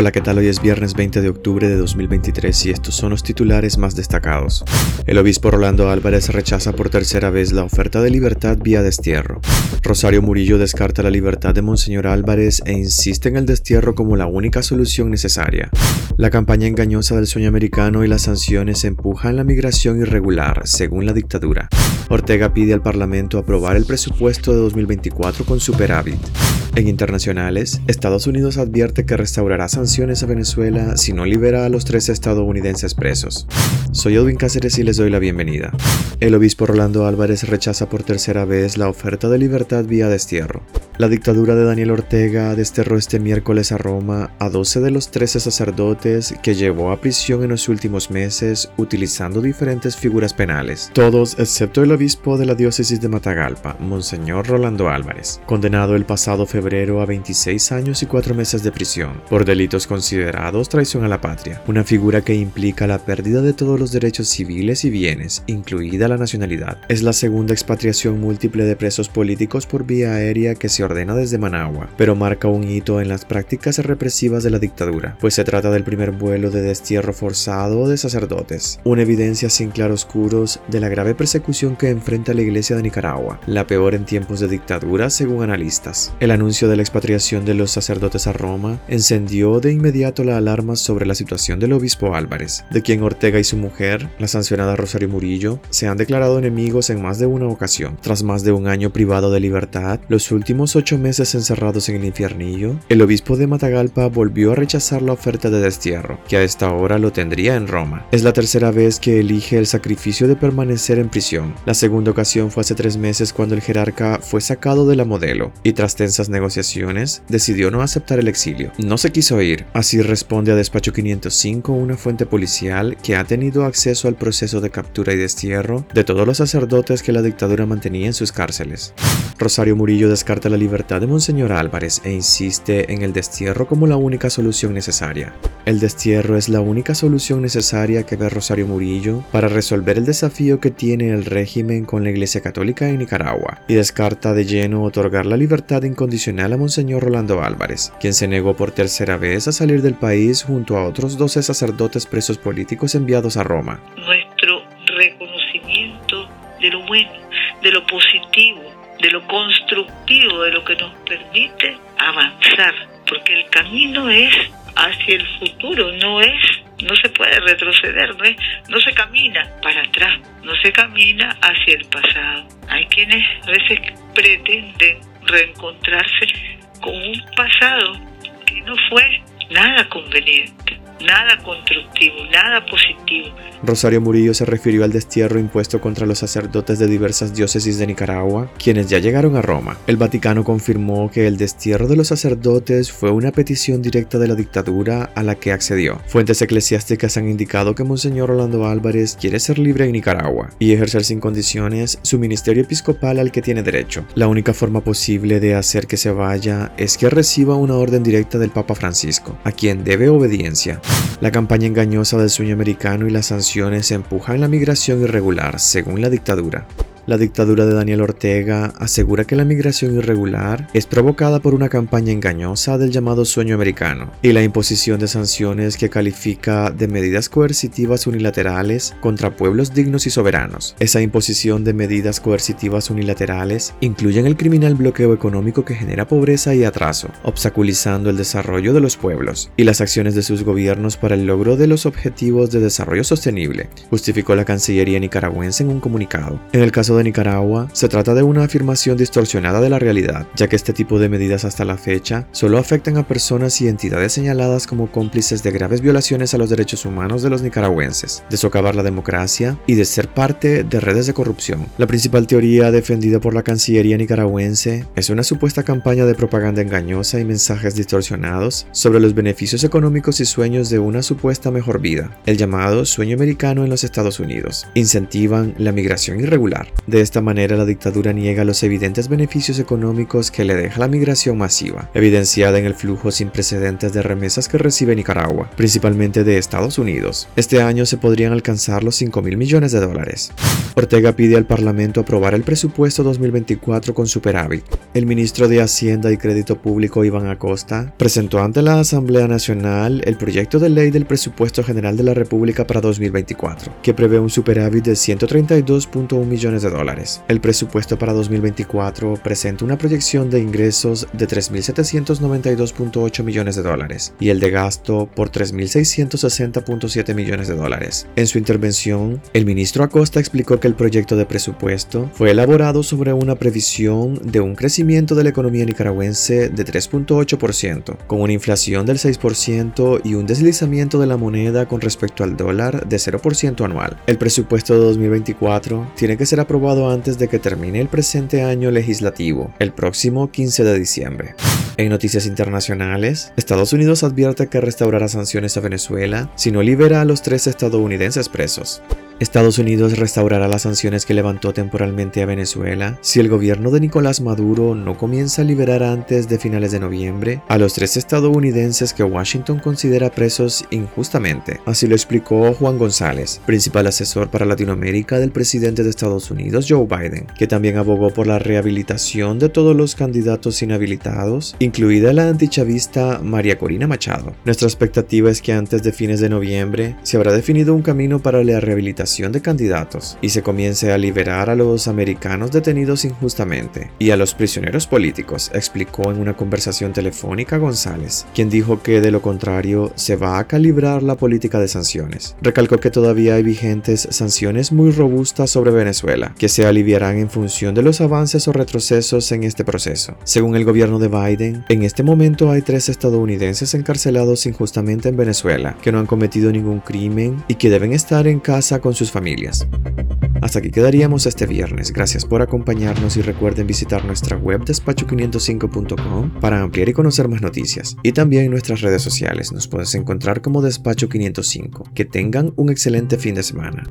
Hola, ¿qué tal? Hoy es viernes 20 de octubre de 2023 y estos son los titulares más destacados. El obispo Rolando Álvarez rechaza por tercera vez la oferta de libertad vía destierro. Rosario Murillo descarta la libertad de Monseñor Álvarez e insiste en el destierro como la única solución necesaria. La campaña engañosa del sueño americano y las sanciones empujan la migración irregular, según la dictadura. Ortega pide al Parlamento aprobar el presupuesto de 2024 con superávit. En internacionales, Estados Unidos advierte que restaurará sanciones a Venezuela si no libera a los tres estadounidenses presos. Soy Edwin Cáceres y les doy la bienvenida. El obispo Rolando Álvarez rechaza por tercera vez la oferta de libertad vía destierro. La dictadura de Daniel Ortega desterró este miércoles a Roma a 12 de los 13 sacerdotes que llevó a prisión en los últimos meses utilizando diferentes figuras penales, todos excepto el obispo de la diócesis de Matagalpa, Monseñor Rolando Álvarez, condenado el pasado febrero a 26 años y 4 meses de prisión por delitos considerados traición a la patria, una figura que implica la pérdida de todos los derechos civiles y bienes, incluida la nacionalidad. Es la segunda expatriación múltiple de presos políticos por vía aérea que se ordena desde Managua, pero marca un hito en las prácticas represivas de la dictadura, pues se trata del primer vuelo de destierro forzado de sacerdotes, una evidencia sin claroscuros de la grave persecución que enfrenta la Iglesia de Nicaragua, la peor en tiempos de dictadura según analistas. El anuncio de la expatriación de los sacerdotes a Roma encendió de inmediato la alarma sobre la situación del obispo Álvarez, de quien Ortega y su mujer, la sancionada Rosario Murillo, se han declarado enemigos en más de una ocasión. Tras más de un año privado de libertad, los últimos ocho meses encerrados en el infiernillo, el obispo de Matagalpa volvió a rechazar la oferta de destierro, que a esta hora lo tendría en Roma. Es la tercera vez que elige el sacrificio de permanecer en prisión. La segunda ocasión fue hace tres meses cuando el jerarca fue sacado de la modelo y tras tensas negociaciones decidió no aceptar el exilio. No se quiso ir, así responde a Despacho 505 una fuente policial que ha tenido acceso al proceso de captura y destierro de todos los sacerdotes que la dictadura mantenía en sus cárceles. Rosario Murillo descarta la libertad de Monseñor Álvarez e insiste en el destierro como la única solución necesaria. El destierro es la única solución necesaria que ve Rosario Murillo para resolver el desafío que tiene el régimen con la Iglesia Católica en Nicaragua y descarta de lleno otorgar la libertad incondicional a Monseñor Rolando Álvarez, quien se negó por tercera vez a salir del país junto a otros 12 sacerdotes presos políticos enviados a Roma. Nuestro reconocimiento de lo bueno, de lo positivo, de lo constructivo, de lo que nos permite avanzar, porque el camino es hacia el futuro, no es, no se puede retroceder, no es, no se camina para atrás, no se camina hacia el pasado. Hay quienes a veces pretenden reencontrarse con un pasado que no fue nada conveniente nada constructivo, nada positivo. Rosario Murillo se refirió al destierro impuesto contra los sacerdotes de diversas diócesis de Nicaragua, quienes ya llegaron a Roma. El Vaticano confirmó que el destierro de los sacerdotes fue una petición directa de la dictadura a la que accedió. Fuentes eclesiásticas han indicado que Monseñor Orlando Álvarez quiere ser libre en Nicaragua y ejercer sin condiciones su ministerio episcopal al que tiene derecho. La única forma posible de hacer que se vaya es que reciba una orden directa del Papa Francisco, a quien debe obediencia. La campaña engañosa del sueño americano y las sanciones empujan la migración irregular, según la dictadura. La dictadura de Daniel Ortega asegura que la migración irregular es provocada por una campaña engañosa del llamado sueño americano y la imposición de sanciones que califica de medidas coercitivas unilaterales contra pueblos dignos y soberanos. Esa imposición de medidas coercitivas unilaterales incluyen el criminal bloqueo económico que genera pobreza y atraso, obstaculizando el desarrollo de los pueblos y las acciones de sus gobiernos para el logro de los objetivos de desarrollo sostenible, justificó la Cancillería nicaragüense en un comunicado. En el caso Nicaragua, se trata de una afirmación distorsionada de la realidad, ya que este tipo de medidas hasta la fecha solo afectan a personas y entidades señaladas como cómplices de graves violaciones a los derechos humanos de los nicaragüenses, de socavar la democracia y de ser parte de redes de corrupción. La principal teoría defendida por la Cancillería nicaragüense es una supuesta campaña de propaganda engañosa y mensajes distorsionados sobre los beneficios económicos y sueños de una supuesta mejor vida, el llamado sueño americano en los Estados Unidos. Incentivan la migración irregular, De esta manera, la dictadura niega los evidentes beneficios económicos que le deja la migración masiva, evidenciada en el flujo sin precedentes de remesas que recibe Nicaragua, principalmente de Estados Unidos. Este año se podrían alcanzar los 5 mil millones de dólares. Ortega pide al Parlamento aprobar el presupuesto 2024 con superávit. El ministro de Hacienda y Crédito Público Iván Acosta presentó ante la Asamblea Nacional el proyecto de ley del presupuesto general de la República para 2024, que prevé un superávit de 132.1 millones de dólares. El presupuesto para 2024 presenta una proyección de ingresos de 3.792.8 millones de dólares y el de gasto por 3.660.7 millones de dólares. En su intervención, el ministro Acosta explicó que el proyecto de presupuesto fue elaborado sobre una previsión de un crecimiento de la economía nicaragüense de 3.8%, con una inflación del 6% y un deslizamiento de la moneda con respecto al dólar de 0% anual. El presupuesto de 2024 tiene que ser aprobado antes de que termine el presente año legislativo, el próximo 15 de diciembre. En noticias internacionales, Estados Unidos advierte que restaurará sanciones a Venezuela si no libera a los tres estadounidenses presos. Estados Unidos restaurará las sanciones que levantó temporalmente a Venezuela si el gobierno de Nicolás Maduro no comienza a liberar antes de finales de noviembre a los tres estadounidenses que Washington considera presos injustamente. Así lo explicó Juan González, principal asesor para Latinoamérica del presidente de Estados Unidos Joe Biden, que también abogó por la rehabilitación de todos los candidatos inhabilitados, incluida la antichavista María Corina Machado. Nuestra expectativa es que antes de fines de noviembre se habrá definido un camino para la rehabilitación de candidatos y se comience a liberar a los americanos detenidos injustamente y a los prisioneros políticos, explicó en una conversación telefónica González, quien dijo que de lo contrario se va a calibrar la política de sanciones. Recalcó que todavía hay vigentes sanciones muy robustas sobre Venezuela, que se aliviarán en función de los avances o retrocesos en este proceso. Según el gobierno de Biden, en este momento hay tres estadounidenses encarcelados injustamente en Venezuela, que no han cometido ningún crimen y que deben estar en casa con sus familias. Hasta aquí quedaríamos este viernes. Gracias por acompañarnos y recuerden visitar nuestra web despacho505.com para ampliar y conocer más noticias. Y también nuestras redes sociales nos puedes encontrar como Despacho 505. Que tengan un excelente fin de semana.